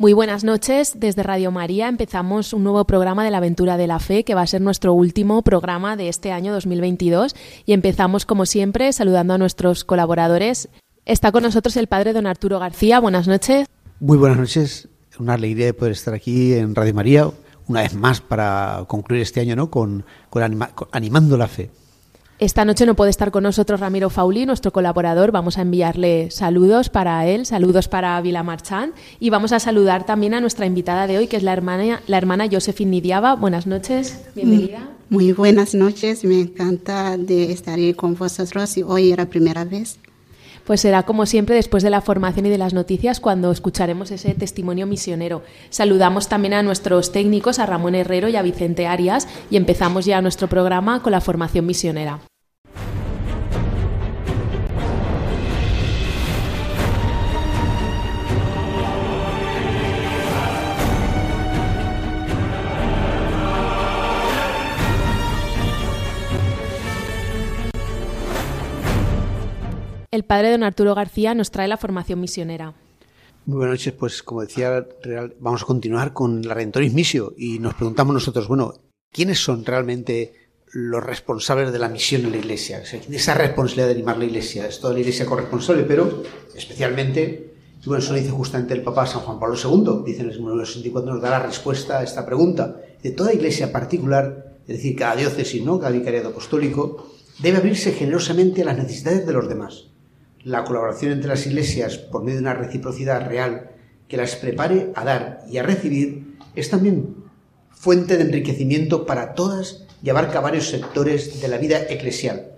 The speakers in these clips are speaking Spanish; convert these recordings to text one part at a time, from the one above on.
Muy buenas noches. Desde Radio María empezamos un nuevo programa de la aventura de la fe que va a ser nuestro último programa de este año 2022 y empezamos como siempre saludando a nuestros colaboradores. Está con nosotros el padre don Arturo García. Buenas noches. Muy buenas noches. Una alegría de poder estar aquí en Radio María una vez más para concluir este año ¿no? con, animando la fe. Esta noche no puede estar con nosotros Ramiro Fauli, nuestro colaborador. Vamos a enviarle saludos para él, saludos para Vila Marchán y vamos a saludar también a nuestra invitada de hoy, que es la hermana, la hermana Josephine Nidiaba. Buenas noches, bienvenida. Muy buenas noches, me encanta de estar con vosotros y hoy era la primera vez. Pues será como siempre después de la formación y de las noticias cuando escucharemos ese testimonio misionero. Saludamos también a nuestros técnicos, a Ramón Herrero y a Vicente Arias, y empezamos ya nuestro programa con la formación misionera. El padre don Arturo García nos trae la formación misionera. Muy buenas noches, pues como decía, vamos a continuar con la Redentoris Missio y nos preguntamos nosotros, bueno, ¿quiénes son realmente los responsables de la misión en la Iglesia? esa responsabilidad de animar la Iglesia? Es toda la Iglesia corresponsable, pero especialmente, bueno, eso lo dice justamente el Papa San Juan Pablo II, dice en el número 64, nos da la respuesta a esta pregunta. De toda Iglesia particular, es decir, cada diócesis, ¿no? cada vicariado apostólico, debe abrirse generosamente a las necesidades de los demás la colaboración entre las iglesias por medio de una reciprocidad real que las prepare a dar y a recibir es también fuente de enriquecimiento para todas y abarca varios sectores de la vida eclesial.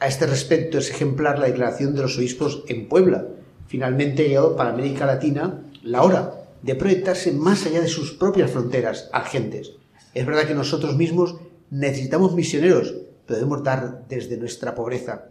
A este respecto es ejemplar la declaración de los obispos en Puebla. Finalmente llegado para América Latina la hora de proyectarse más allá de sus propias fronteras agentes. Es verdad que nosotros mismos necesitamos misioneros, pero debemos dar desde nuestra pobreza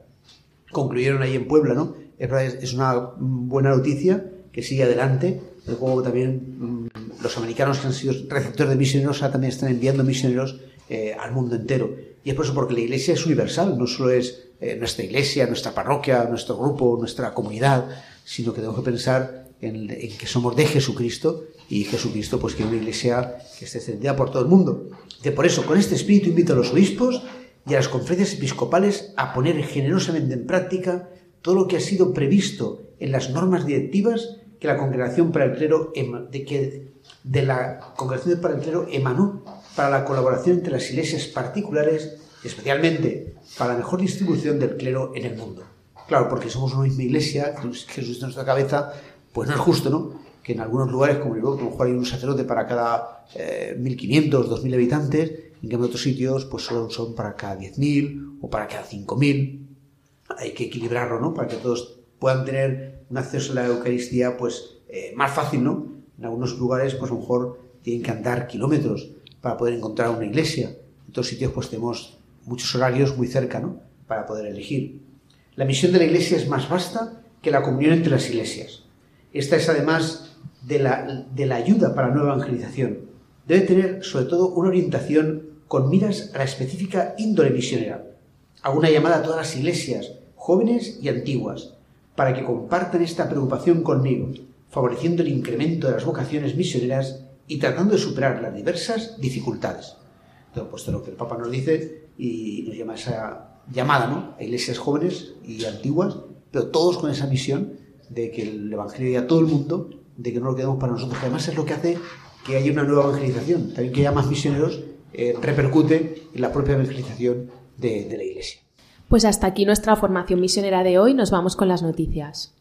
concluyeron ahí en Puebla, ¿no? Es, una buena noticia que sigue adelante. Luego también mm, los americanos que han sido receptores de misioneros también están enviando misioneros eh, al mundo entero. Y es por eso porque la iglesia es universal, no solo es eh, nuestra iglesia, nuestra parroquia, nuestro grupo, nuestra comunidad, sino que tenemos que pensar en, que somos de Jesucristo y Jesucristo pues quiere una iglesia que esté extendida por todo el mundo. De por eso, con este espíritu invito a los obispos y a las conferencias episcopales a poner generosamente en práctica todo lo que ha sido previsto en las normas directivas que la Congregación para el Clero de, que de la Congregación para el Clero emanó para la colaboración entre las iglesias particulares, especialmente para la mejor distribución del clero en el mundo. Claro, porque somos una misma iglesia, Jesús en nuestra cabeza, pues no es justo, ¿no? Que en algunos lugares, como digo, a lo mejor hay un sacerdote para cada 1.500, eh, 2.000 habitantes, en cambio, otros sitios pues solo son para cada 10.000 o para cada 5.000. Hay que equilibrarlo, ¿no? Para que todos puedan tener un acceso a la Eucaristía pues eh, más fácil, ¿no? En algunos lugares pues a lo mejor tienen que andar kilómetros para poder encontrar una iglesia. En otros sitios pues tenemos muchos horarios muy cerca, ¿no? Para poder elegir. La misión de la iglesia es más vasta que la comunión entre las iglesias. Esta es además de la, de la ayuda para la nueva evangelización. Debe tener sobre todo una orientación con miras a la específica índole misionera. Hago una llamada a todas las iglesias, jóvenes y antiguas, para que compartan esta preocupación conmigo, favoreciendo el incremento de las vocaciones misioneras y tratando de superar las diversas dificultades. Todo puesto lo que el Papa nos dice y nos llama esa llamada ¿no? a iglesias jóvenes y antiguas, pero todos con esa misión de que el Evangelio llegue a todo el mundo, de que no lo quedemos para nosotros, que además es lo que hace que haya una nueva evangelización, también que haya más misioneros eh, repercute en la propia evangelización de, de la Iglesia. Pues hasta aquí nuestra formación misionera de hoy. Nos vamos con las noticias.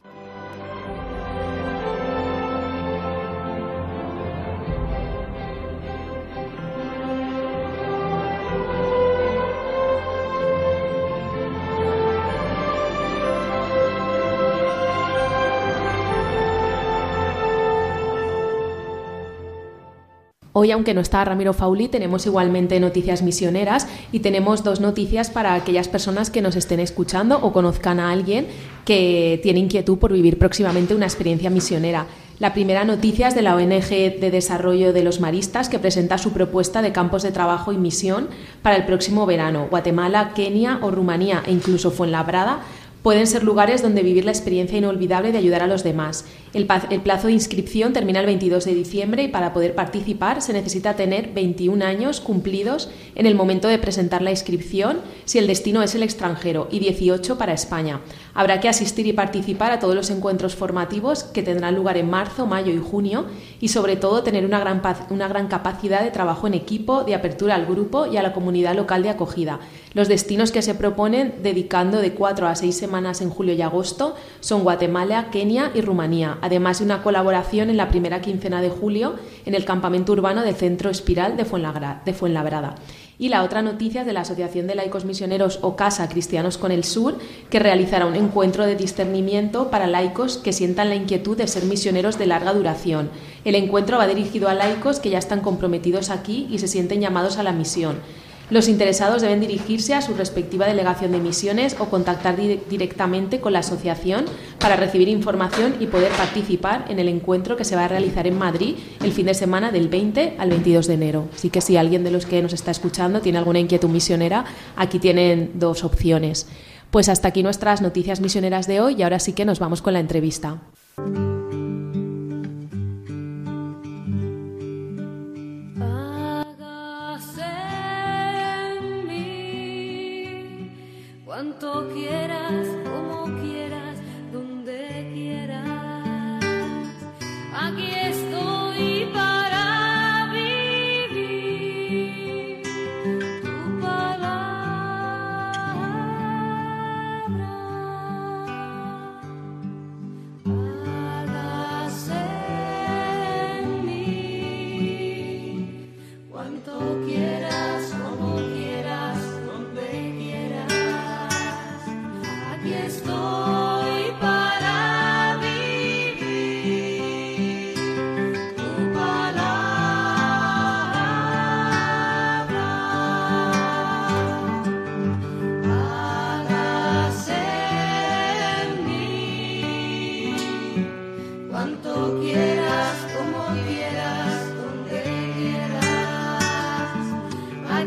Hoy, aunque no está Ramiro Fauli, tenemos igualmente noticias misioneras y tenemos dos noticias para aquellas personas que nos estén escuchando o conozcan a alguien que tiene inquietud por vivir próximamente una experiencia misionera. La primera noticia es de la ONG de Desarrollo de los Maristas que presenta su propuesta de campos de trabajo y misión para el próximo verano. Guatemala, Kenia o Rumanía e incluso Fuenlabrada pueden ser lugares donde vivir la experiencia inolvidable de ayudar a los demás. El, plazo de inscripción termina el 22 de diciembre y para poder participar se necesita tener 21 años cumplidos en el momento de presentar la inscripción si el destino es el extranjero y 18 para España. Habrá que asistir y participar a todos los encuentros formativos que tendrán lugar en marzo, mayo y junio y sobre todo tener una gran, una gran capacidad de trabajo en equipo, de apertura al grupo y a la comunidad local de acogida. Los destinos que se proponen dedicando de 4 a 6 semanas en julio y agosto son Guatemala, Kenia y Rumanía además de una colaboración en la primera quincena de julio en el campamento urbano del Centro Espiral de Fuenlabrada. Y la otra noticia es de la Asociación de Laicos Misioneros o Casa Cristianos con el Sur, que realizará un encuentro de discernimiento para laicos que sientan la inquietud de ser misioneros de larga duración. El encuentro va dirigido a laicos que ya están comprometidos aquí y se sienten llamados a la misión. Los interesados deben dirigirse a su respectiva delegación de misiones o contactar directamente con la asociación para recibir información y poder participar en el encuentro que se va a realizar en Madrid el fin de semana del 20 al 22 de enero. Así que si alguien de los que nos está escuchando tiene alguna inquietud misionera, aquí tienen dos opciones. Pues hasta aquí nuestras noticias misioneras de hoy y ahora sí que nos vamos con la entrevista. tokie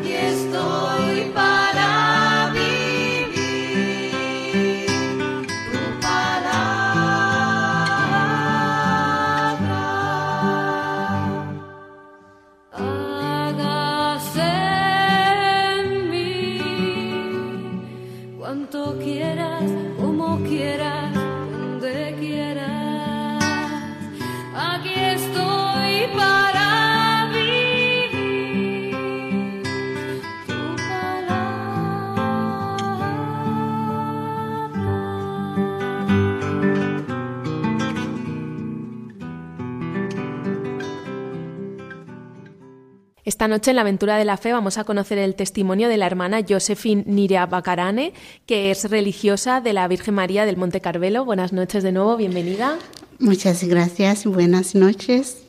Aquí estoy Esta noche en la aventura de la fe vamos a conocer el testimonio de la hermana Josephine Nirea Bacarane, que es religiosa de la Virgen María del Monte Carmelo. Buenas noches de nuevo, bienvenida. Muchas gracias, buenas noches.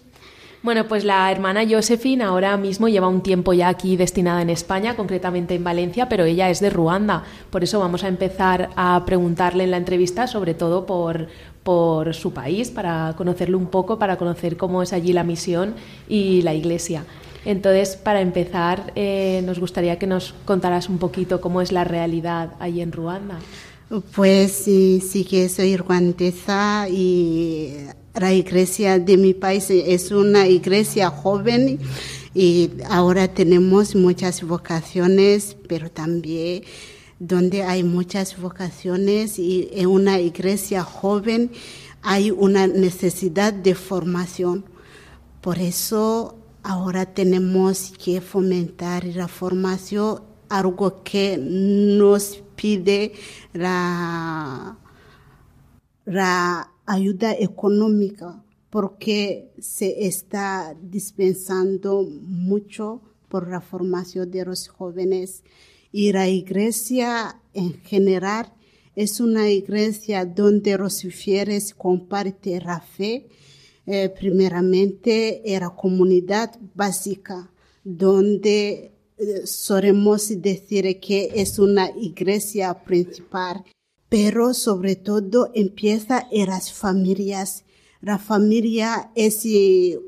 Bueno, pues la hermana Josephine ahora mismo lleva un tiempo ya aquí destinada en España, concretamente en Valencia, pero ella es de Ruanda. Por eso vamos a empezar a preguntarle en la entrevista, sobre todo por, por su país, para conocerlo un poco, para conocer cómo es allí la misión y la iglesia. Entonces, para empezar, eh, nos gustaría que nos contaras un poquito cómo es la realidad allí en Ruanda. Pues sí, sí que soy ruandesa y la iglesia de mi país es una iglesia joven y ahora tenemos muchas vocaciones, pero también donde hay muchas vocaciones y en una iglesia joven hay una necesidad de formación. Por eso ahora tenemos que fomentar la formación, algo que nos pide la, la ayuda económica, porque se está dispensando mucho por la formación de los jóvenes. Y la iglesia en general es una iglesia donde los fieles comparten la fe, Eh, primeramente era comunidad básica, donde eh, solemos decir que es una iglesia principal, pero sobre todo empieza en las familias. La familia es el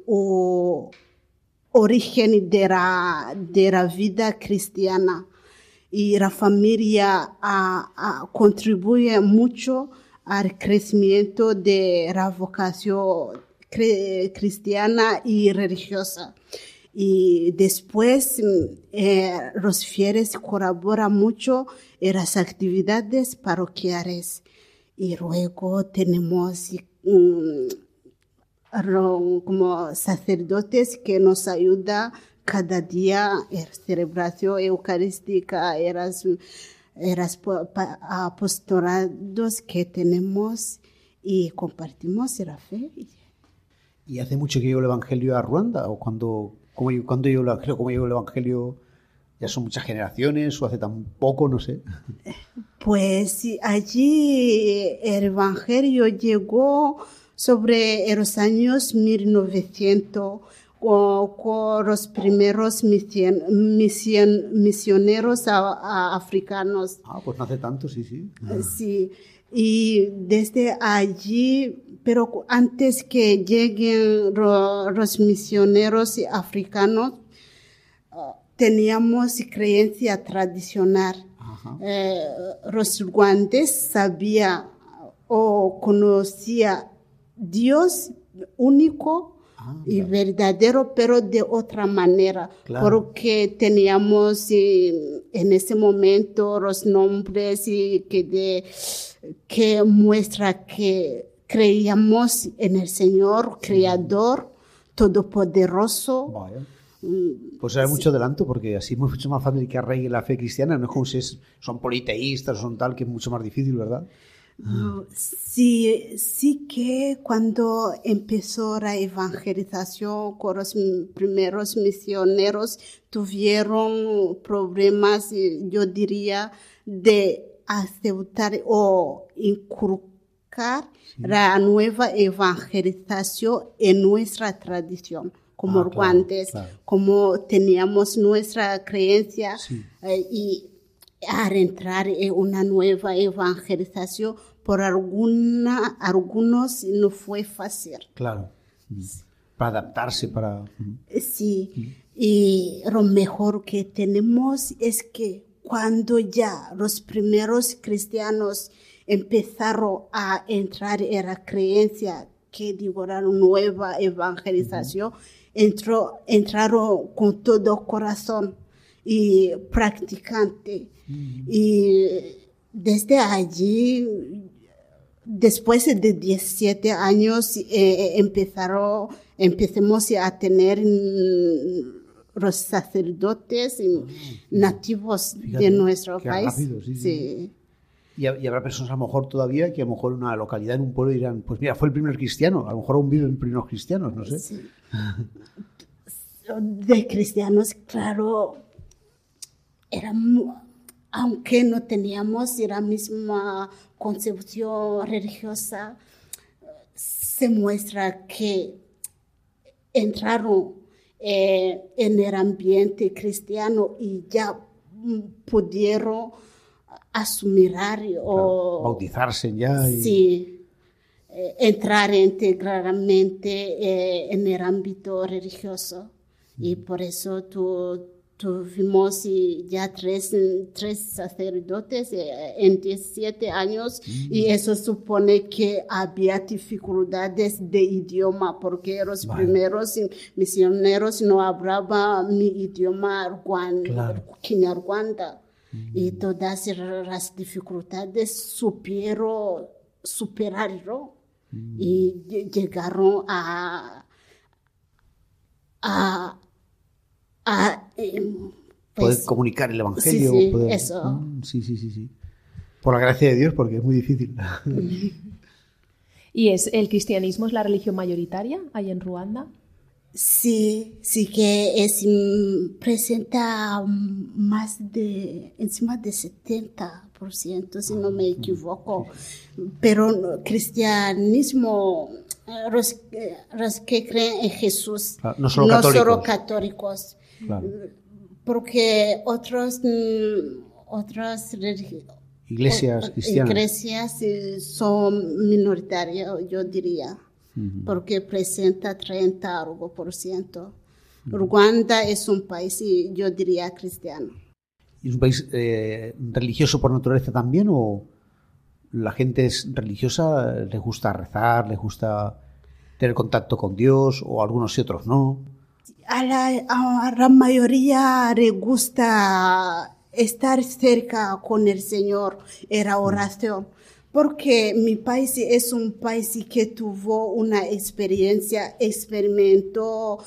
origen de la, de la vida cristiana y la familia ah, contribuye mucho al crecimiento de la vocación cristiana y religiosa. Y después mm, eh, los fieles colaboran mucho en las actividades parroquiales. Y luego tenemos mm, como sacerdotes que nos ayudan cada día en la celebración eucarística, en las, las apostolados que tenemos y compartimos la fe. ¿Y hace mucho que llegó el Evangelio a Ruanda? ¿O cuando, cómo, llegó- cuándo llegó el Evangelio? ¿Cómo llegó el Evangelio? ¿Ya son muchas generaciones o hace tan poco? No sé. Pues allí el Evangelio llegó sobre los años 1900 con, con los primeros mision- mision- misioneros a- a- africanos. Ah, pues no hace tanto, sí, sí. Sí, y desde allí, pero antes que lleguen los misioneros africanos, ah, teníamos creencia tradicional. Eh, los ruandes sabía o conocía Dios único Ah, y claro. verdadero, pero de otra manera, Claro. porque teníamos eh, en ese momento los nombres y que, de, que muestra que creíamos en el Señor, Creador, Todopoderoso. Vaya. Mm, Pues era mucho adelanto porque así es mucho más fácil que arraigue la fe cristiana. No es como si es- son politeístas o son tal, que es mucho más difícil, ¿verdad? Sí, sí que cuando empezó la evangelización con los primeros misioneros tuvieron problemas, yo diría, de aceptar o inculcar la nueva evangelización en nuestra tradición, como Ah, claro, guantes, claro. como teníamos nuestra creencia Sí. eh, y al entrar en una nueva evangelización, por alguna, algunos no fue fácil. Claro. Mm. Para adaptarse, para... mm. Sí, y lo mejor que tenemos es que cuando ya los primeros cristianos empezaron a entrar en la creencia que digo la nueva evangelización, entró, entraron con todo corazón y practicante. Y desde allí, después de 17 años, eh, empezaron, empecemos a tener los sacerdotes mm, nativos Fíjate, de nuestro país. rápido, sí, sí. Y, ha- y habrá personas a lo mejor todavía que a lo mejor en una localidad, en un pueblo dirán, pues mira, fue el primer cristiano, a lo mejor aún viven primeros cristianos, no sé. De cristianos, claro, era aunque no teníamos la misma concepción religiosa, se muestra que entraron eh, en el ambiente cristiano y ya mm, pudieron asumir o bautizarse ya y... Sí, eh, entrar integralmente eh, en el ámbito religioso. Y por eso tu- tuvimos ya tres, tres sacerdotes eh, en 17 años y eso supone que había dificultades de idioma porque los Vale. primeros misioneros no hablaban mi idioma ruan- Claro. Y todas las dificultades supieron superarlo y lle- llegaron a a, a em, poder pues, comunicar el evangelio. sí, sí, poder- eso. Mm, sí, sí, sí, sí. Por la gracia de Dios, porque es muy difícil. ¿Y es el cristianismo es la religión mayoritaria ahí en Ruanda? Sí, sí que es mm, presenta más de encima de 70%, si no me equivoco. Pero no, cristianismo los, eh, los que creen en Jesús, Claro, no solo católicos. católicos. Claro. porque otros, mm, otras Iglesias cristianas. iglesias, eh, son minoritarias, yo diría, porque presenta 30 algo por ciento. Ruanda es un país, yo diría, cristiano. ¿Y es un país eh, religioso por naturaleza también o la gente es religiosa, les gusta rezar, les gusta tener contacto con Dios o algunos y otros no? A la, a la mayoría le gusta estar cerca con el Señor en la oración, porque mi país es un país que tuvo una experiencia, experimentó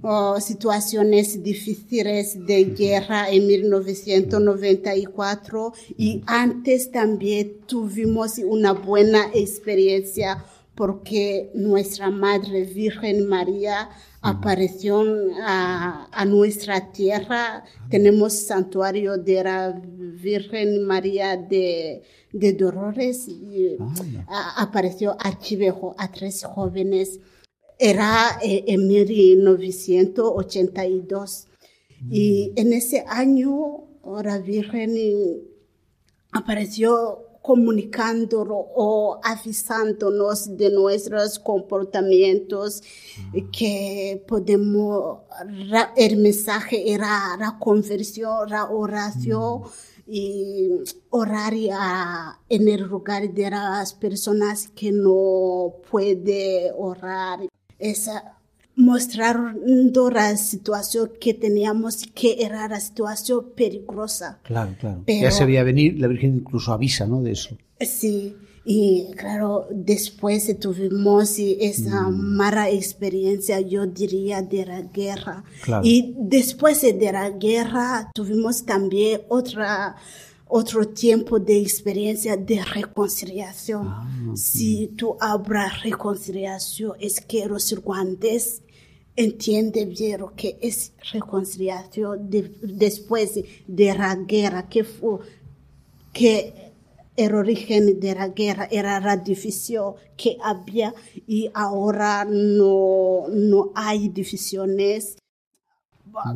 oh, situaciones difíciles de guerra en 1994 y antes también tuvimos una buena experiencia porque nuestra Madre Virgen María apareció a, a nuestra tierra. Tenemos santuario de la Virgen María de, de Dolores. y, a- apareció a Chivejo, a tres jóvenes. Era eh, en 1982. Y en ese año la Virgen apareció comunicándolo o avisándonos de nuestros comportamientos que podemos el mensaje era la conversión la oración y orar a- en el lugar de las personas que no puede orar. Esa mostrando la situación que teníamos que era la situación peligrosa Claro, claro. Pero- Ya se veía venir, la Virgen incluso avisa ¿no? de eso. Sí, y claro, después tuvimos esa mala experiencia, yo diría, de la guerra. Claro. Y después de la guerra tuvimos también otra, otro tiempo de experiencia de reconciliación. Si tú hablas reconciliación, es que los ruandeses entiende bien lo que es reconciliación de- después de la guerra, que fue que el origen de la guerra era la división que había y ahora no, no hay divisiones.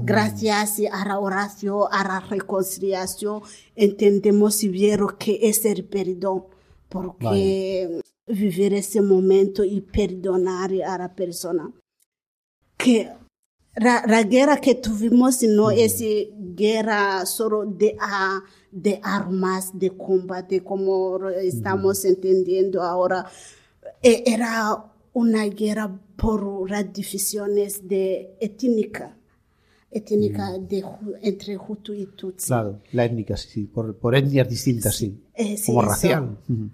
Gracias a la oración, a la reconciliación, entendemos bien lo que es el perdón, porque vivir ese momento y perdonar a la persona. Que la, la guerra que tuvimos no es guerra solo de, a- de armas, de combate, como estamos entendiendo ahora. E- Era una guerra por las divisiones de étnica, étnica de, Hu- entre Hutu y Tutsi. Claro, la étnica, sí, sí, por, por etnias distintas, sí. Eh, sí, Como racial. Ujú.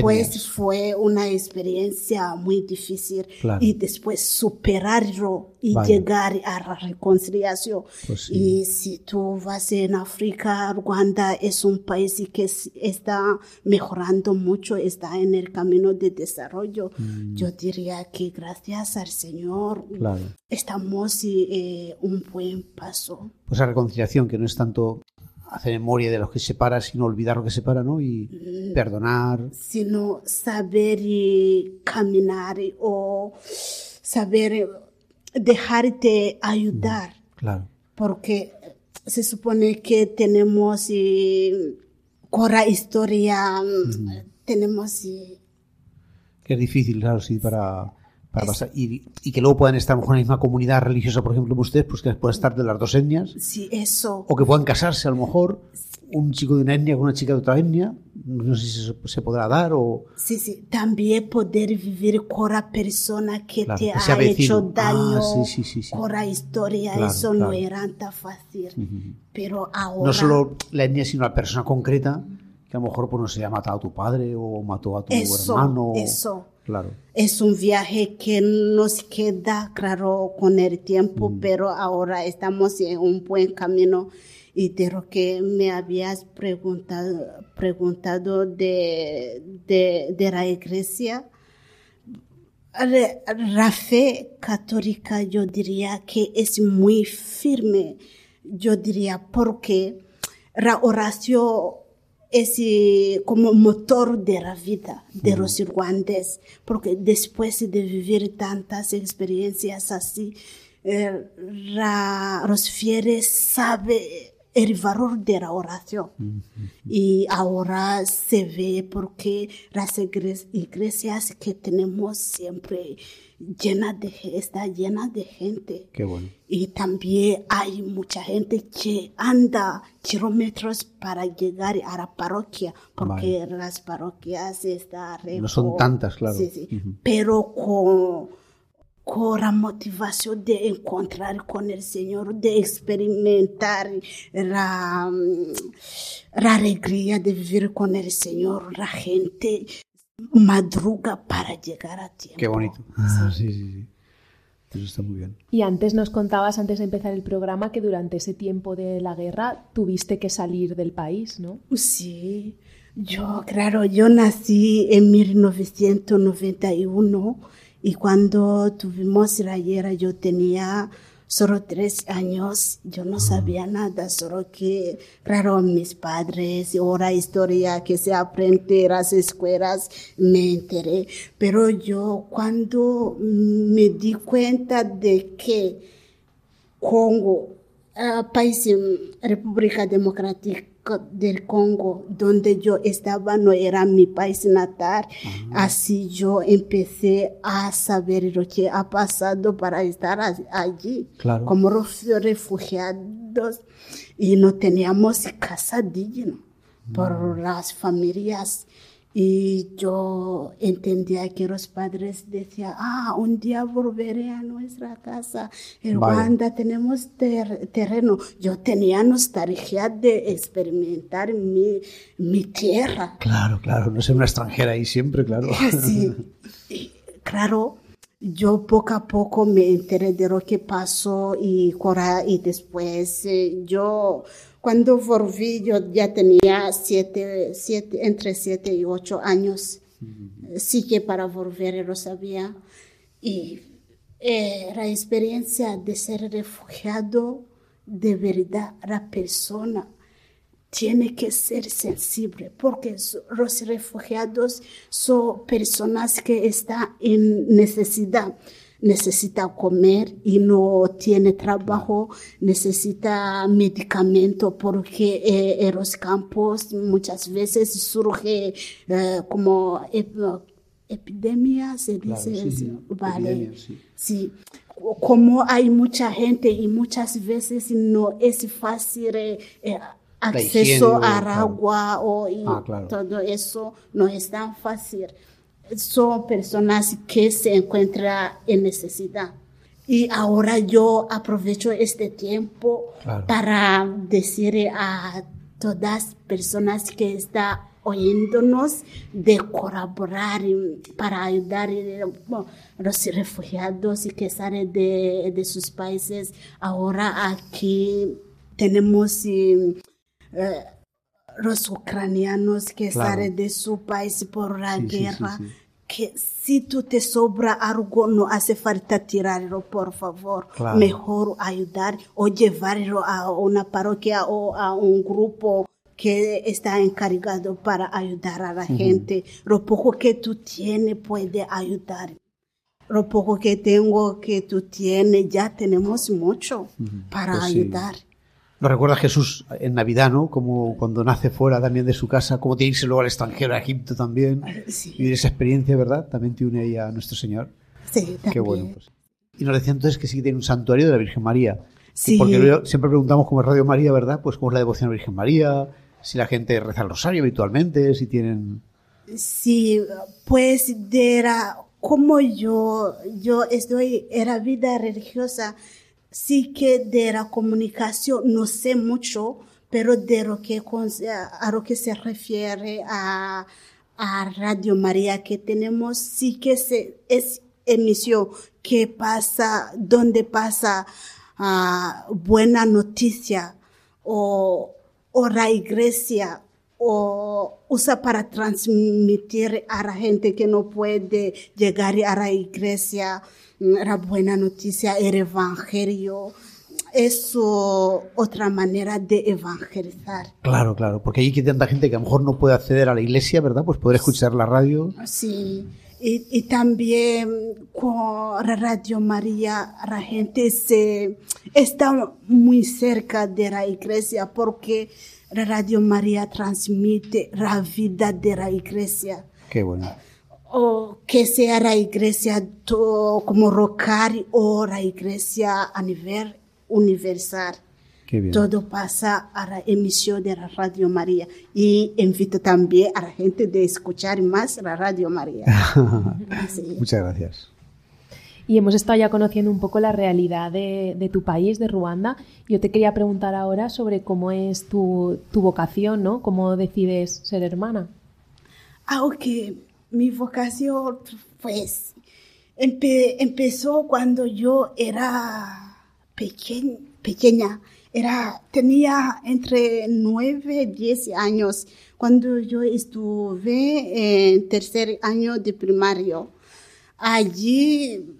Pues fue una experiencia muy difícil Claro. y después superarlo y llegar a la reconciliación. Pues sí. Y si tú vas en África, Ruanda es un país que está mejorando mucho, está en el camino de desarrollo. Yo diría que gracias al Señor Mm. Claro. estamos eh, un buen paso. Pues esa reconciliación, que no es tanto hacer memoria de los que se separa, sino olvidar lo que separa, ¿no? Y Mm. perdonar. sino saber eh, caminar eh, o saber eh, dejarte ayudar, Claro. porque se supone que tenemos eh, con la historia, mm, tenemos eh, Que es difícil, claro, sí, para, para pasar. Y, y que luego puedan estar mejor en la misma comunidad religiosa, por ejemplo, como ustedes, pues que puedan estar de las dos etnias. sí, eso. O que puedan casarse, a lo mejor, un chico de una etnia con una chica de otra etnia. No sé si se, se podrá dar o. Sí, sí, también poder vivir con la persona que Claro, te que ha hecho Ah, daño, sí, sí, sí, sí. con la historia, Claro, eso no claro. era tan fácil. Pero ahora... No solo la etnia, sino la persona concreta, que a lo mejor pues, no sé, ha matado a tu padre o mató a tu Eso, hermano. eso. Claro. Es un viaje que nos queda claro con el tiempo, Mm. pero ahora estamos en un buen camino. Y de lo que me habías preguntado, preguntado de, de, de la iglesia, la la fe católica yo diría que es muy firme, yo diría porque la oración es eh, como motor de la vida de los irlandeses, porque después de vivir tantas experiencias así, eh, la- los fieles saben el valor de la oración. Y ahora se ve porque las iglesias que tenemos siempre llenas de, está llena de gente. Qué bueno. Y también hay mucha gente que anda kilómetros para llegar a la parroquia, porque las parroquias están No son tantas, claro. Sí, sí. Pero con, con la motivación de encontrar con el Señor, de experimentar la, mm, la alegría de vivir con el Señor, la gente madruga para llegar a tiempo. Qué bonito. Ah, sí, sí, sí. Eso está muy bien. Y antes nos contabas, antes de empezar el programa, que durante ese tiempo de la guerra tuviste que salir del país, ¿no? Sí, yo, claro, yo nací en 1991 y cuando tuvimos la guerra yo tenía solo tres años, yo no sabía nada, solo que, claro, mis padres, ahora historia que se aprende en las escuelas, me enteré, pero yo cuando me di cuenta de que Congo, ah, país República Democrática del Congo, donde yo estaba, no era mi país natal. Así yo empecé a saber lo que ha pasado para estar allí, Claro. como refugiados, y no teníamos casa digna por las familias. Y yo entendía que los padres decían, ah, un día volveré a nuestra casa. En. Ruanda tenemos ter- terreno. Yo tenía nostalgia de experimentar mi, mi tierra. Claro, claro. No ser una extranjera ahí siempre, claro. Sí, y, claro, yo poco a poco me enteré de lo que pasó y, y después eh, yo, cuando volví, yo ya tenía siete, siete, entre siete y ocho años. Sí que para volver lo sabía. Y eh, la experiencia de ser refugiado, de verdad, la persona tiene que ser sensible porque los refugiados son personas que están en necesidad. Necesita comer y no tiene trabajo, necesita medicamento porque eh, en los campos muchas veces surge eh, como ep- epidemia, se Claro, dice, sí, sí, vale. epidemia, sí. Sí, como hay mucha gente y muchas veces no es fácil eh, eh, acceso higiene, claro. agua o y Ah, claro. todo eso no es tan fácil. Son personas que se encuentran en necesidad. Y ahora yo aprovecho este tiempo Claro. para decir a todas personas que están oyéndonos de colaborar para ayudar a los refugiados y que salen de, de sus países. Ahora aquí tenemos eh, los ucranianos que Claro. salen de su país por la Sí, sí, sí, guerra. sí. Que si tú te sobra algo, no hace falta tirarlo, por favor. Claro. Mejor ayudar o llevarlo a una parroquia o a un grupo que está encargado para ayudar a la gente. Lo poco que tú tienes puede ayudar. Lo poco que tengo que tú tienes, ya tenemos mucho para Pues sí. Lo recuerda Jesús en Navidad, ¿no? Como cuando nace fuera también de su casa, como tiene que irse luego al extranjero, a Egipto también. Sí. Vivir esa experiencia, ¿verdad? También te une ahí a nuestro Señor. Sí, Qué también. bueno. Pues. Y nos decía entonces que sí que tiene un santuario de la Virgen María. Sí. Porque siempre preguntamos cómo es Radio María, ¿verdad? Pues cómo es la devoción a la Virgen María, si la gente reza el rosario habitualmente, si tienen... Sí, pues de la, como yo, yo estoy en la vida religiosa, sí que de la comunicación no sé mucho, pero de lo que, a lo que se refiere a, a Radio María que tenemos, sí que se, es emisión que pasa, donde pasa ah, buena noticia o, o la iglesia o usa para transmitir a la gente que no puede llegar a la iglesia mm, la buena noticia, el evangelio. es otra manera de evangelizar. Claro, claro, porque hay tanta gente que a lo mejor no puede acceder a la iglesia, ¿verdad? Pues poder escuchar la radio. Sí, y, y también con la Radio María la gente se está muy cerca de la iglesia porque Radio María transmite la vida de la iglesia. Qué bueno. O que sea la iglesia to- como Rocari o la iglesia a nivel universal. Qué bien. Todo pasa a la emisión de la Radio María. Y invito también a la gente de escuchar más la Radio María. Sí. Muchas gracias. Y hemos estado ya conociendo un poco la realidad de, de tu país, de Ruanda. Yo te quería preguntar ahora sobre cómo es tu, tu vocación, ¿no? ¿Cómo decides ser hermana? Aunque mi vocación, pues, empe- empezó cuando yo era pequeñ- pequeña. Era, tenía entre 9 y 10 años cuando yo estuve en tercer año de primario. Allí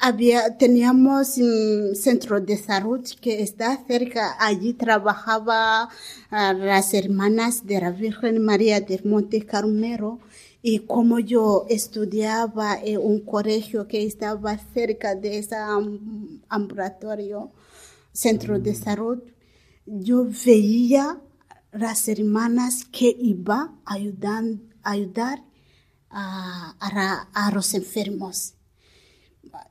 había, teníamos un centro de salud que está cerca. Allí trabajaba ah, las hermanas de la Virgen María del Monte Carmelo. Y como yo estudiaba en un colegio que estaba cerca de ese am- ambulatorio, centro de salud, yo veía las hermanas que iban a ayudar, a los enfermos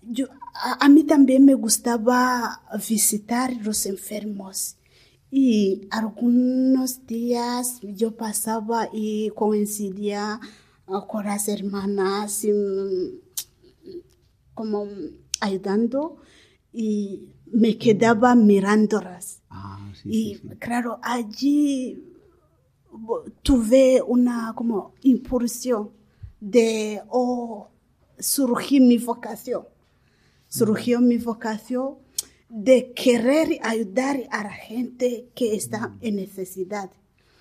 yo, a, a mí también me gustaba visitar los enfermos y algunos días yo pasaba y coincidía ah, con las hermanas mm, como ayudando y me quedaba mirándolas. Ah, sí, Y sí, sí. claro, allí tuve una como impulsión de, oh, surgió mi vocación. Surgió mi vocación de querer ayudar a la gente que está en necesidad.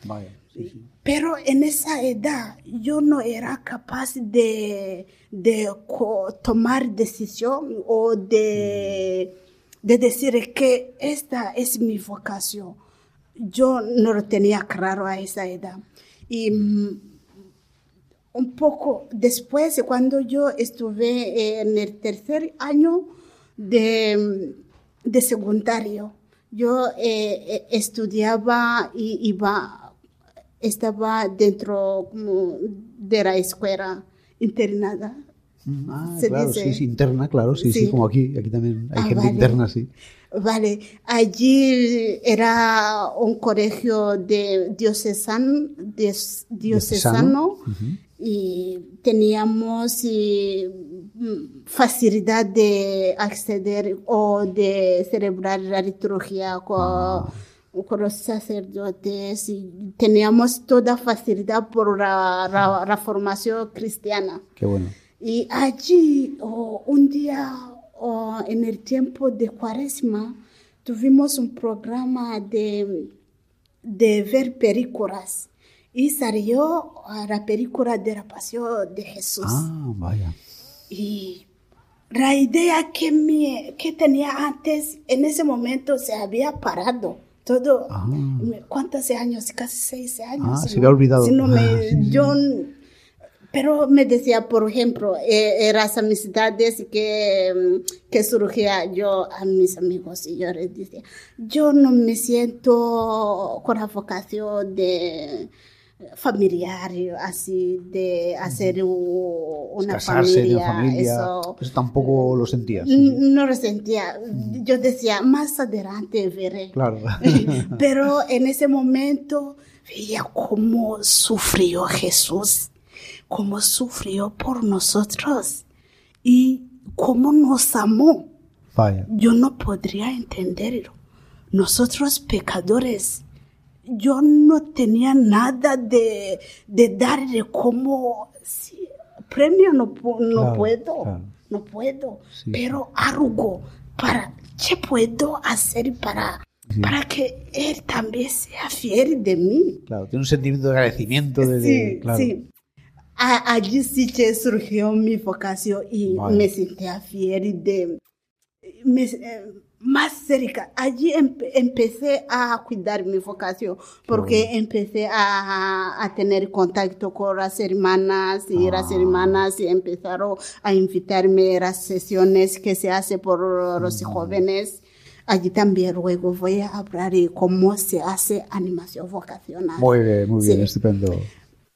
Vaya, sí, sí. Pero en esa edad yo no era capaz de, de tomar decisión o de, de decir que esta es mi vocación. Yo no lo tenía claro a esa edad. Y mm, un poco después, cuando yo estuve en el tercer año de, de secundario, yo eh, eh, estudiaba y iba, estaba dentro como de la escuela internada. Ah, Se claro, dice- sí, sí, interna, claro, sí, sí, Sí. como aquí, aquí también hay Ah, gente vale. interna, sí. Vale, allí era un colegio de diocesano, diocesano y teníamos eh, facilidad de acceder o de celebrar la liturgia con, con los sacerdotes y teníamos toda facilidad por la, la- la formación cristiana. Qué bueno. Y allí, oh, un día, oh, en el tiempo de Cuaresma, tuvimos un programa de, de ver películas. Y salió ah, la película de la pasión de Jesús. Ah, vaya. Y la idea que, me, que tenía antes, en ese momento se había parado. Todo, Ah. ¿cuántos años? Casi seis años. Ah, se había olvidado. Si no me- Ah, sí, sí. yo, pero me decía, por ejemplo, eh, eh, las amistades que, que surgía yo a mis amigos y yo les decía, yo no me siento con la vocación de familiar, así, de hacer una Casarse, familia. familia. eso. Eso tampoco lo sentías. sí. No lo sentía. Yo decía, más adelante veré. Claro. Pero en ese momento veía cómo sufrió Jesús, cómo sufrió por nosotros y cómo nos amó. Vaya. Yo no podría entenderlo. Nosotros pecadores, yo no tenía nada de, de darle como sí, premio, no, no Claro, puedo, claro. no puedo, Sí, pero algo para, ¿qué puedo hacer para, Sí. para que él también sea fiel de mí? Claro, tiene un sentimiento de agradecimiento. De, claro. sí. A- allí sí que surgió mi vocación y Vale. me sentía fiel de, me- eh, más cerca. Allí empe- empecé a cuidar mi vocación porque empecé a, a tener contacto con las hermanas y las hermanas y empezaron a invitarme a las sesiones que se hace por los jóvenes. Allí también luego voy a hablar de cómo se hace animación vocacional. Muy bien, muy bien, Sí. estupendo.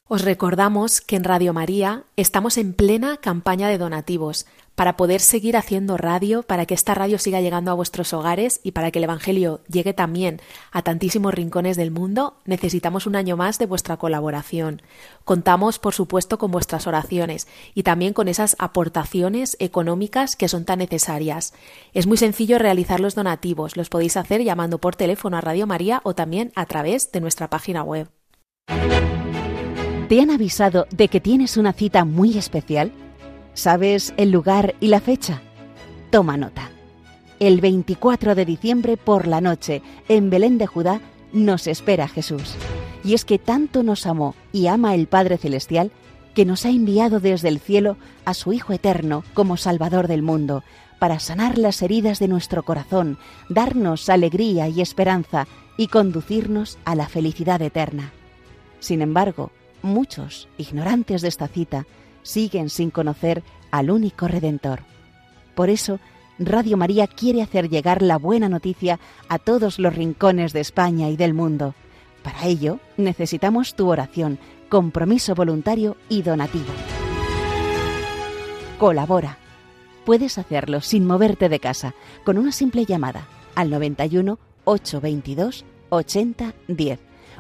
Os recordamos que en Radio María estamos en plena campaña de donativos para poder seguir haciendo radio, para que esta radio siga llegando a vuestros hogares y para que el Evangelio llegue también a tantísimos rincones del mundo, necesitamos un año más de vuestra colaboración. Contamos, por supuesto, con vuestras oraciones y también con esas aportaciones económicas que son tan necesarias. Es muy sencillo realizar los donativos, los podéis hacer llamando por teléfono a Radio María o también a través de nuestra página web. ¿Te han avisado de que tienes una cita muy especial? ¿Sabes el lugar y la fecha? Toma nota. El 24 de diciembre por la noche, en Belén de Judá, nos espera Jesús. Y es que tanto nos amó y ama el Padre Celestial que nos ha enviado desde el cielo a su Hijo Eterno como Salvador del mundo, para sanar las heridas de nuestro corazón, darnos alegría y esperanza y conducirnos a la felicidad eterna. Sin embargo, muchos, ignorantes de esta cita, siguen sin conocer al único Redentor. Por eso, Radio María quiere hacer llegar la buena noticia a todos los rincones de España y del mundo. Para ello, necesitamos tu oración, compromiso voluntario y donativo. Colabora. Puedes hacerlo sin moverte de casa, con una simple llamada al 91 822 80 10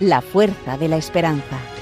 la fuerza de la esperanza.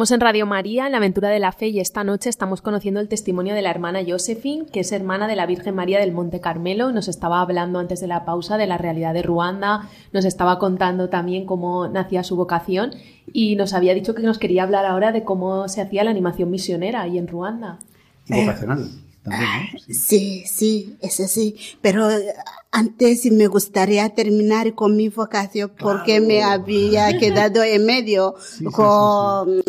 Estamos en Radio María, en la aventura de la fe, y esta noche estamos conociendo el testimonio de la hermana Josephine, que es hermana de la Virgen María del Monte Carmelo. Nos estaba hablando antes de la pausa de la realidad de Ruanda, nos estaba contando también cómo nacía su vocación y nos había dicho que nos quería hablar ahora de cómo se hacía la animación misionera ahí en Ruanda. También, ¿no? Ah, Sí, sí, eso sí. Pero antes me gustaría terminar con mi vocación porque me había quedado en medio sí, con eh,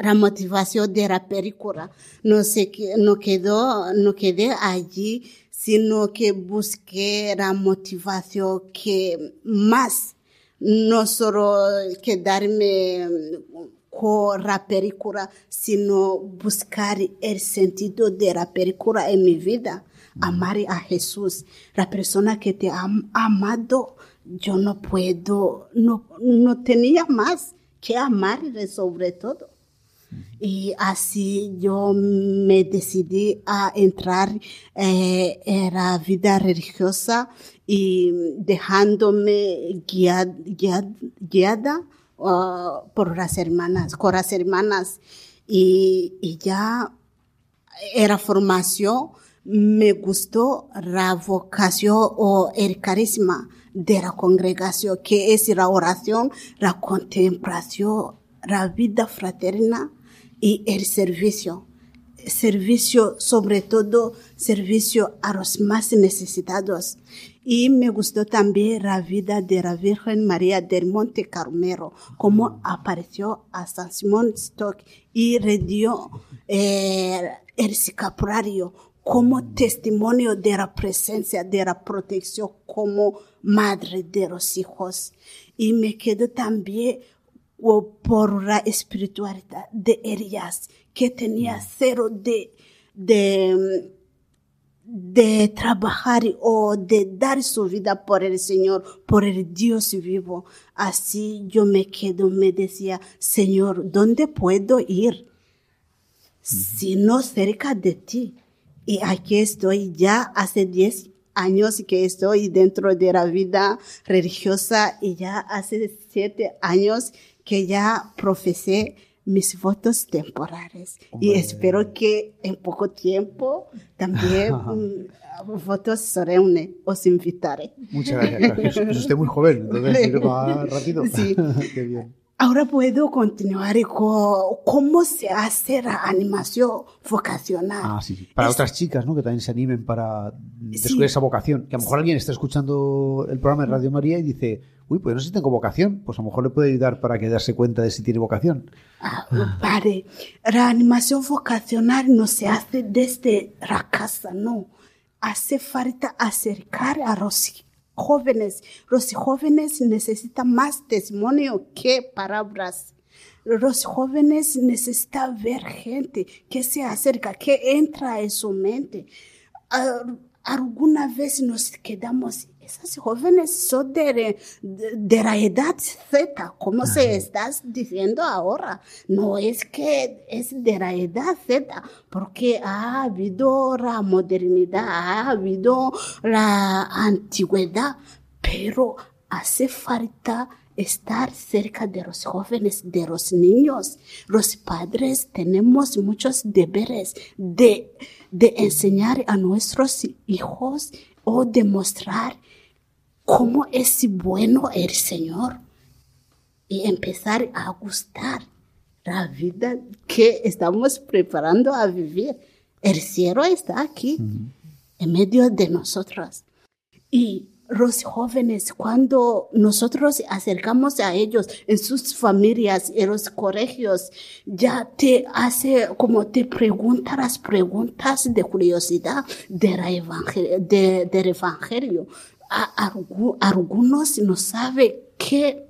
la motivación de la película. No sé, no quedó, no quedé allí, sino que busqué la motivación que más, no solo quedarme con la película, sino buscar el sentido de la película en mi vida. Amar a Jesús, la persona que te ha amado, yo no puedo, no, no tenía más que amarle sobre todo. Y así yo me decidí a entrar eh, en la vida religiosa y dejándome guiada ah, por las hermanas, con las hermanas. Y, y ya era formación, me gustó la vocación o el carisma de la congregación, que es la oración, la contemplación, la vida fraterna y el servicio. Servicio, sobre todo, servicio a los más necesitados. Y me gustó también la vida de la Virgen María del Monte Carmelo, como apareció a San Simón Stock y le dio eh, el escapulario como testimonio de la presencia, de la protección como madre de los hijos. Y me quedo también por la espiritualidad de Elías, que tenía cero de, de, de trabajar o de dar su vida por el Señor, por el Dios vivo. Así yo me quedo, me decía, Señor, ¿dónde puedo ir? Si no cerca de ti. Y aquí estoy ya hace 10 años que estoy dentro de la vida religiosa y ya hace 7 años que ya profesé mis votos temporales. Y Hombre. espero que en poco tiempo también mm, votos solemnes os invitaré. Muchas gracias. Es usted muy joven, entonces va rápido. Sí. Qué bien. Ahora puedo continuar con cómo se hace la animación vocacional. Ah, sí, sí. Para Es- otras chicas, ¿no? Que también se animen para descubrir Sí. esa vocación. Que a lo mejor alguien está escuchando el programa de Radio María y dice, uy, pues no sé si tengo vocación. Pues a lo mejor le puede ayudar para que darse cuenta de si tiene vocación. Ah, vale, la animación vocacional no se hace desde la casa, no. Hace falta acercar a los jóvenes. Los jóvenes necesitan más testimonio que palabras. Los jóvenes necesitan ver gente que se acerca, que entra en su mente. Ah, alguna vez nos quedamos, esas jóvenes son de, de, de la edad Z, como se estás diciendo ahora. No es que es de la edad Z, porque ha habido la modernidad, ha habido la antigüedad, pero hace falta estar cerca de los jóvenes, de los niños. Los padres tenemos muchos deberes de, de enseñar a nuestros hijos o demostrar cómo es bueno el Señor y empezar a gustar la vida que estamos preparando a vivir. El cielo está aquí, en medio de nosotros. Y los jóvenes, cuando nosotros acercamos a ellos en sus familias, en los colegios, ya te hace como te pregunta las preguntas de curiosidad evangel- de- del evangelio. A- algu- algunos no saben qué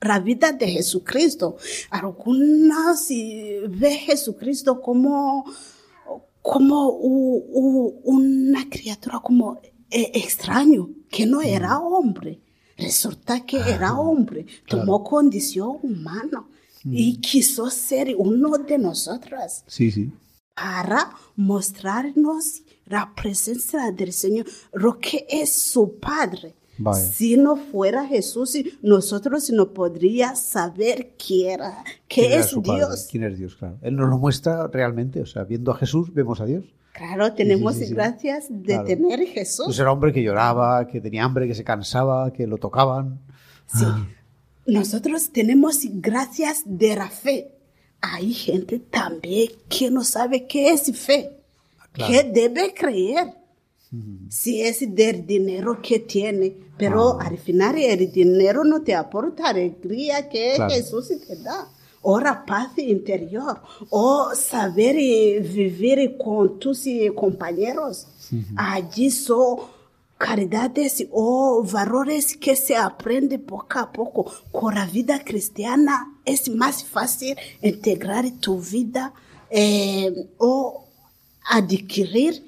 la vida de Jesucristo. Algunas eh, ve Jesucristo como, como una criatura como eh, extraño, que no era hombre. Resulta que era hombre, tomó condición humana y quiso ser uno de Sí, sí. para mostrarnos la presencia del Señor, lo que es su Padre. Vaya. Si no fuera Jesús, nosotros no podríamos saber quién era, qué ¿Quién es su padre? Dios. ¿Quién es Dios? Claro. Él nos lo muestra realmente. O sea, viendo a Jesús, vemos a Dios. Claro, tenemos sí, sí. gracias de Claro. tener Jesús. Pues era hombre que lloraba, que tenía hambre, que se cansaba, que lo tocaban. Sí. Nosotros tenemos gracias de la fe. Hay gente también que no sabe qué es fe. ¿Qué debe creer? Si es del dinero que tiene, pero Ah. al final el dinero no te aporta alegría que Claro. Jesús te da. O la paz interior, o saber eh, vivir con tus eh, compañeros. Allí son caridades o valores que se aprende poco a poco. Con la vida cristiana es más fácil integrar tu vida eh, o adquirir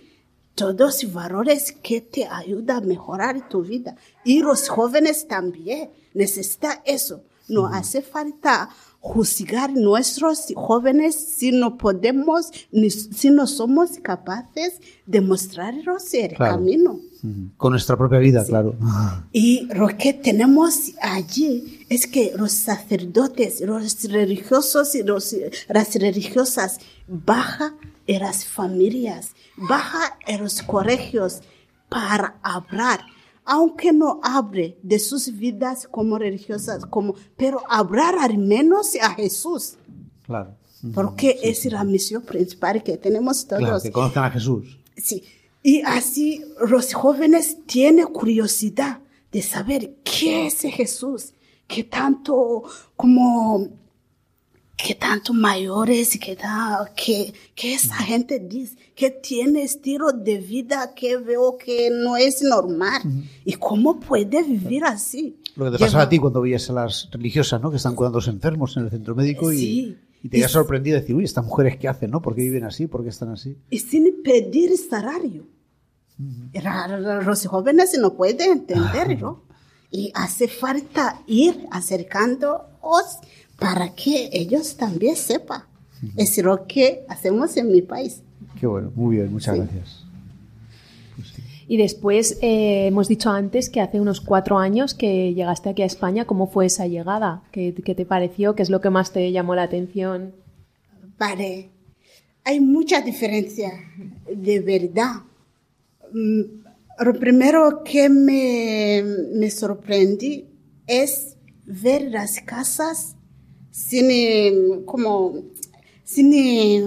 todos los valores que te ayudan a mejorar tu vida. Y los jóvenes también necesitan eso. No hace falta juzgar nuestros jóvenes si no podemos, ni si no somos capaces de mostrarlos el Claro. camino. Con nuestra propia vida, claro. Y lo que tenemos allí es que los sacerdotes, los religiosos y los- las religiosas baja en las familias, baja en los colegios para hablar. Aunque no hable de sus vidas como religiosas, como, pero hablar al menos a Jesús, Claro. Porque es la misión principal que tenemos todos. Claro, que conozcan a Jesús. Sí. Y así los jóvenes tienen curiosidad de saber qué es Jesús, qué tanto como qué tanto mayores, qué ta- que, que esa gente dice, que tiene estilo de vida que veo que no es normal. ¿Y cómo puede vivir así? Lo que te Lleva- pasaba a ti cuando veías a las religiosas, ¿no? Que están cuidando a los enfermos en el centro médico y, Sí. y te Y- sorprendido de decir, uy, estas mujeres qué hacen, ¿no? ¿Por qué viven así? ¿Por qué están así? y sin pedir salario. Ra- ra- Los jóvenes no pueden entenderlo. Y hace falta ir acercándoos para que ellos también sepan. Es lo que hacemos en mi país. Qué bueno, muy bien, muchas Sí. gracias. Y después, eh, hemos dicho antes que hace unos cuatro años que llegaste aquí a España. ¿Cómo fue esa llegada? ¿Qué, qué te pareció? ¿Qué es lo que más te llamó la atención? Vale, hay mucha diferencia, de verdad. Mm, Lo primero que me, me sorprendí es ver las casas sin eh, como sin eh,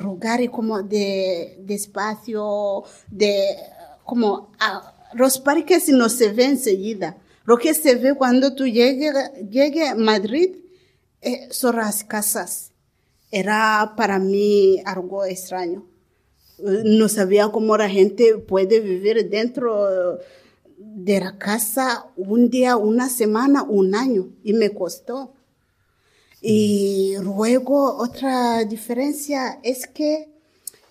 lugar como de, de espacio, de como ah, los parques no se ven enseguida. Lo que se ve cuando tú llegues llegue a Madrid eh, son las casas. Era para mí algo extraño. Eh, No sabía cómo la gente puede vivir dentro de la casa un día, una semana, un año. Y me costó. Y luego otra diferencia es que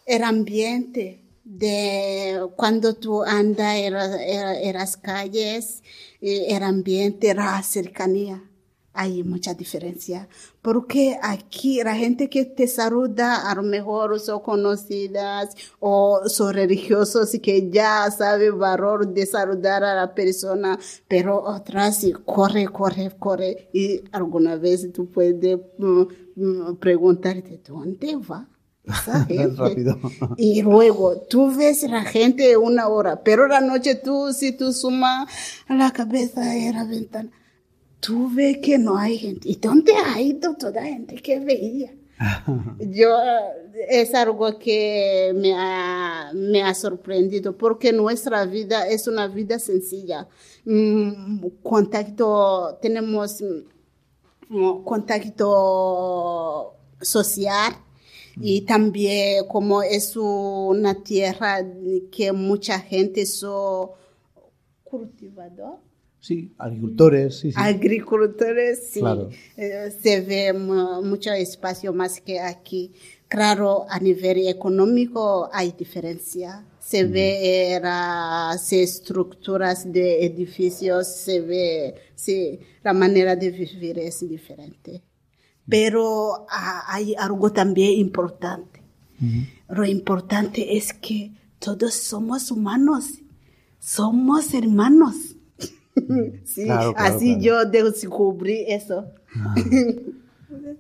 el ambiente de cuando tú andas en, en las calles, eh, el ambiente, la cercanía, hay mucha diferencia. Porque aquí la gente que te saluda a lo mejor son conocidas o son religiosos y que ya saben valor de saludar a la persona, pero otras sí, corre, corre, corre. Y alguna vez tú puedes mm, mm, preguntarte, ¿dónde va? Rápido. Y luego tú ves la gente una hora, pero la noche tú, si tú sumas la cabeza en la ventana, tú ves que no hay gente. ¿Y dónde ha ido toda la gente que veía? Yo, es algo que me ha, me ha sorprendido porque nuestra vida es una vida sencilla. Mm, contacto, tenemos mm, contacto social y también como es una tierra que mucha gente son cultivador Sí, agricultores, sí, sí. agricultores, sí, Claro. eh, se ve mu- mucho espacio más que aquí. Claro, a nivel económico hay diferencia. Se ve eh, las estructuras de edificios, se ve, sí, la manera de vivir es diferente. Pero ah, hay algo también importante. Lo importante es que todos somos humanos, somos hermanos. sí, Claro, claro, así claro. yo descubrí eso.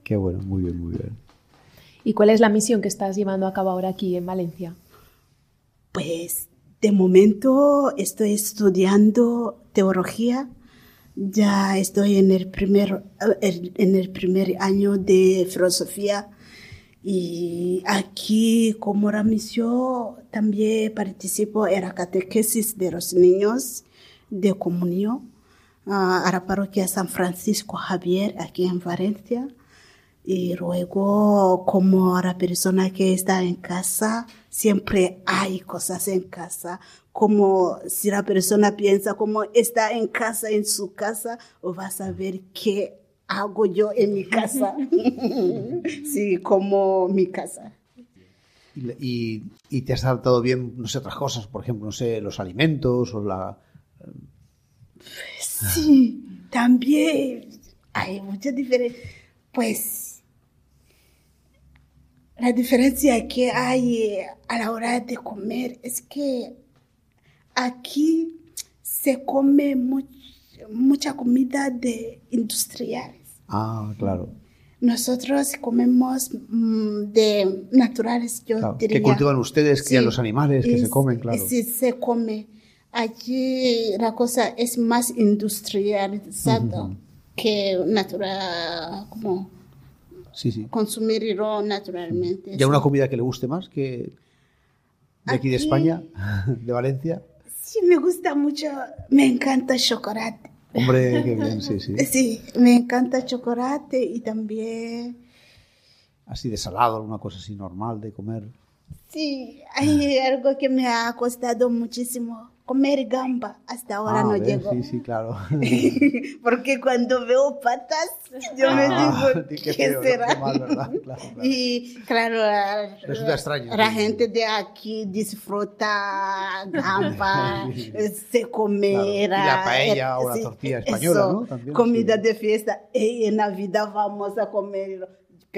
Qué bueno, muy bien, muy bien. ¿Y cuál es la misión que estás llevando a cabo ahora aquí en Valencia? Pues de momento estoy estudiando teología. Ya estoy en el primer, eh, en el primer año de filosofía Y aquí, como la misión, también participo en la catequesis de los niños de comunión ah, a la parroquia San Francisco Javier, aquí en Valencia. Y luego, como la persona que está en casa, siempre hay cosas en casa. Como si la persona piensa como está en casa, en su casa, o va a saber qué hago yo en mi casa. sí, como mi casa. Y- y te has adaptado bien, no sé, otras cosas, por ejemplo, no sé, los alimentos o la... Sí, también hay mucha diferencia. Pues la diferencia que hay eh, a la hora de comer es que aquí se come much- mucha comida de industriales. Ah, claro. Nosotros comemos mm, de naturales, yo Claro. diría. Que cultivan ustedes, crían Sí, los animales, que se comen, claro. Sí, se come. Allí la cosa es más industrializada que natural, como Sí, sí. consumirlo naturalmente. ¿Y una sí. comida que le guste más que de aquí de Aquí- España, de Valencia? Sí, me gusta mucho, me encanta el chocolate. Hombre, qué bien, sí, sí. Sí, me encanta el chocolate y también, Así de salado, alguna cosa así normal de comer. sí, hay algo que me ha costado muchísimo, comer gamba. Hasta ahora Ah, no llego. Sí, sí, claro. Porque cuando veo patas, yo me Ah, digo, qué ¿qué, feo, ¿no? será? Qué mal, ¿verdad? Claro, claro. Y claro, la, la sí. gente de aquí disfruta gamba, Sí. se come Claro. Y la paella o la tortilla española, eso, ¿no? También, comida sí. de fiesta. Y en Navidad vamos a comer,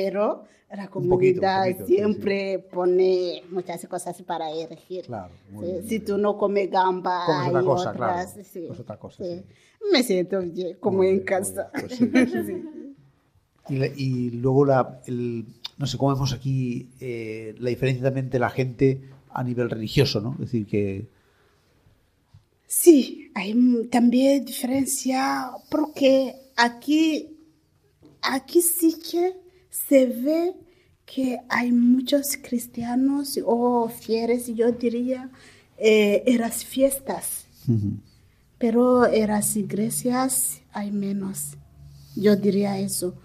pero la poquito, comunidad sí, siempre pone muchas cosas para elegir. Claro, muy Sí, bien, si tú no comes gamba, Comes otra cosa, otras. claro. sí, Pues otra cosa. Me siento bien, como Muy en casa. pues sí. Y, luego, la, el, no sé, cómo vemos aquí eh, la diferencia también entre la gente a nivel religioso, ¿no? Es decir, que Sí, hay también diferencia porque aquí, aquí sí que se ve que hay muchos cristianos o fieles, yo diría, eh, en las fiestas, pero en las iglesias hay menos, yo diría eso.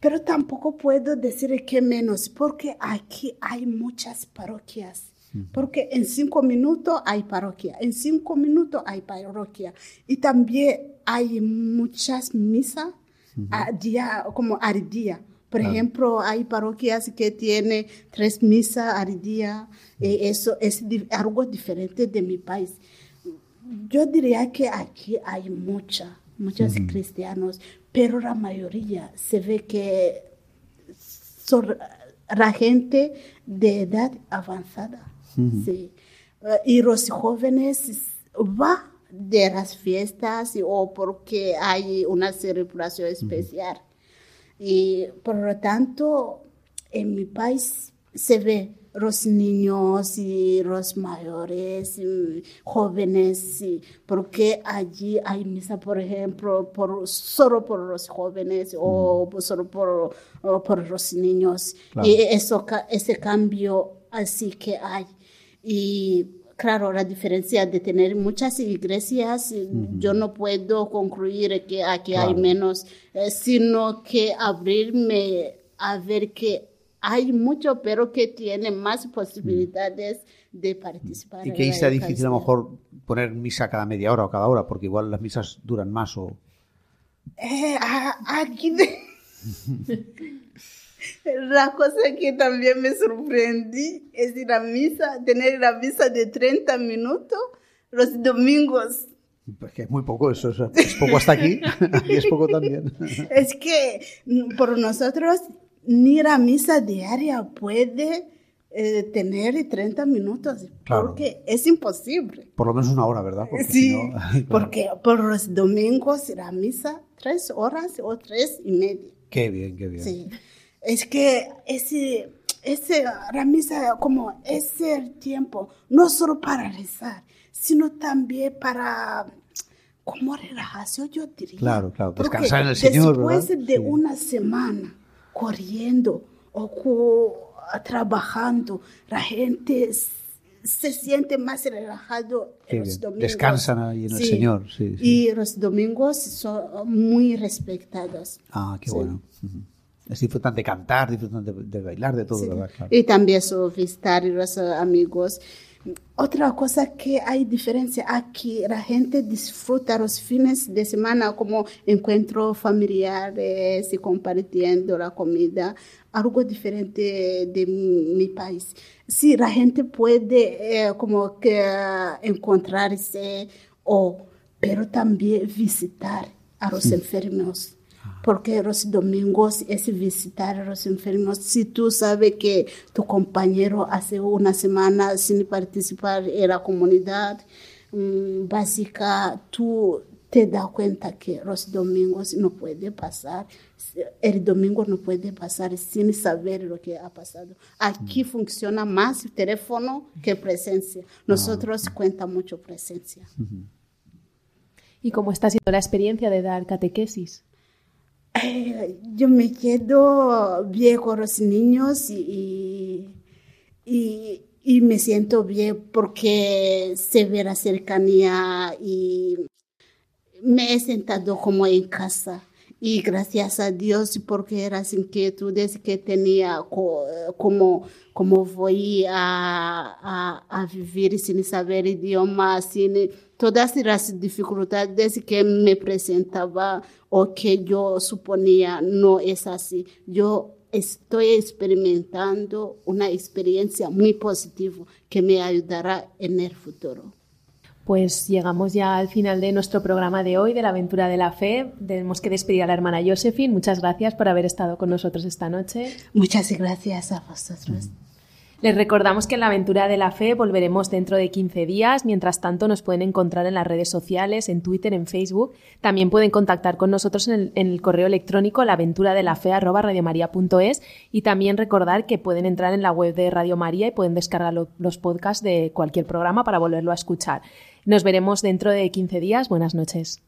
Pero tampoco puedo decir que menos, porque aquí hay muchas parroquias. Porque en cinco minutos hay parroquia, en cinco minutos hay parroquia. Y también hay muchas misas a día, como al día. Por ejemplo, hay parroquias que tienen tres misas al día. y eso es algo diferente de mi país. Yo diría que aquí hay mucha, muchos cristianos, pero la mayoría se ve que son la gente de edad avanzada. sí. Eh, y los jóvenes van de las fiestas o porque hay una celebración especial. Y por lo tanto, en mi país se ve los niños y los mayores, y jóvenes, y porque allí hay misa, por ejemplo, por, solo por los jóvenes o solo por, o por los niños. Claro. Y eso, ese cambio así que hay. Y claro, la diferencia de tener muchas iglesias, yo no puedo concluir que aquí hay menos, eh, sino que abrirme a ver que hay mucho, pero que tiene más posibilidades de participar. y que sea difícil a lo mejor poner misa cada media hora o cada hora, porque igual las misas duran más o... Eh, aquí la cosa que también me sorprendí es ir a misa, tener la misa de 30 minutos los domingos. Pues que es muy poco eso, es poco hasta aquí, aquí es poco también. Es que mm, por nosotros ni la misa diaria puede eh, tener 30 minutos, Claro. porque es imposible. Por lo menos una hora, ¿verdad? Porque sí, si no- claro. porque por los domingos la misa tres horas o tres y media. Qué bien, qué bien. Sí, es que ese, ese, la misa como ese el tiempo, no solo para rezar, sino también para como relajación, yo diría. Claro, claro, descansar en el Señor, Después ¿verdad? de Sí. una semana corriendo o trabajando, la gente se siente más relajado los domingos. Descansan ahí en el Señor. Sí, Y los domingos son muy respetados. Ah, qué bueno. Es disfrutan de cantar, disfrutan de, bailar, de todo, ¿verdad? Y también su visitar los amigos. Otra cosa que hay diferencia aquí, la gente disfruta los fines de semana como encuentros familiares y compartiendo la comida, algo diferente de mi, país. Sí, la gente puede eh, como que encontrarse, o, pero también visitar a los enfermos porque los domingos es visitar a los enfermos. Si tú sabes que tu compañero hace una semana sin participar en la comunidad mm, básica, tú te das cuenta que los domingos no puede pasar, el domingo no puede pasar sin saber lo que ha pasado. Aquí mm. funciona más el teléfono que presencia. Nosotros ah. cuenta mucho presencia. ¿Y cómo está siendo la experiencia de dar catequesis? Yo me quedo bien con los niños y, y, me siento bien porque se ve la cercanía y me he sentado como en casa. Y gracias a Dios porque las inquietudes que tenía como, como voy a, a, a vivir sin saber idioma, sin todas las dificultades que me presentaba o que yo suponía no es así. Yo estoy experimentando una experiencia muy positiva que me ayudará en el futuro. Pues llegamos ya al final de nuestro programa de hoy, de la aventura de la fe. Tenemos que despedir a la hermana Josephine. Muchas gracias por haber estado con nosotros esta noche. Muchas gracias a vosotros. Les recordamos que en la aventura de la fe volveremos dentro de 15 días. Mientras tanto, nos pueden encontrar en las redes sociales, en Twitter, en Facebook. También pueden contactar con nosotros en el, correo electrónico laventuradelafe.es y también recordar que pueden entrar en la web de Radio María y pueden descargar los podcasts de cualquier programa para volverlo a escuchar. Nos veremos dentro de 15 días. Buenas noches.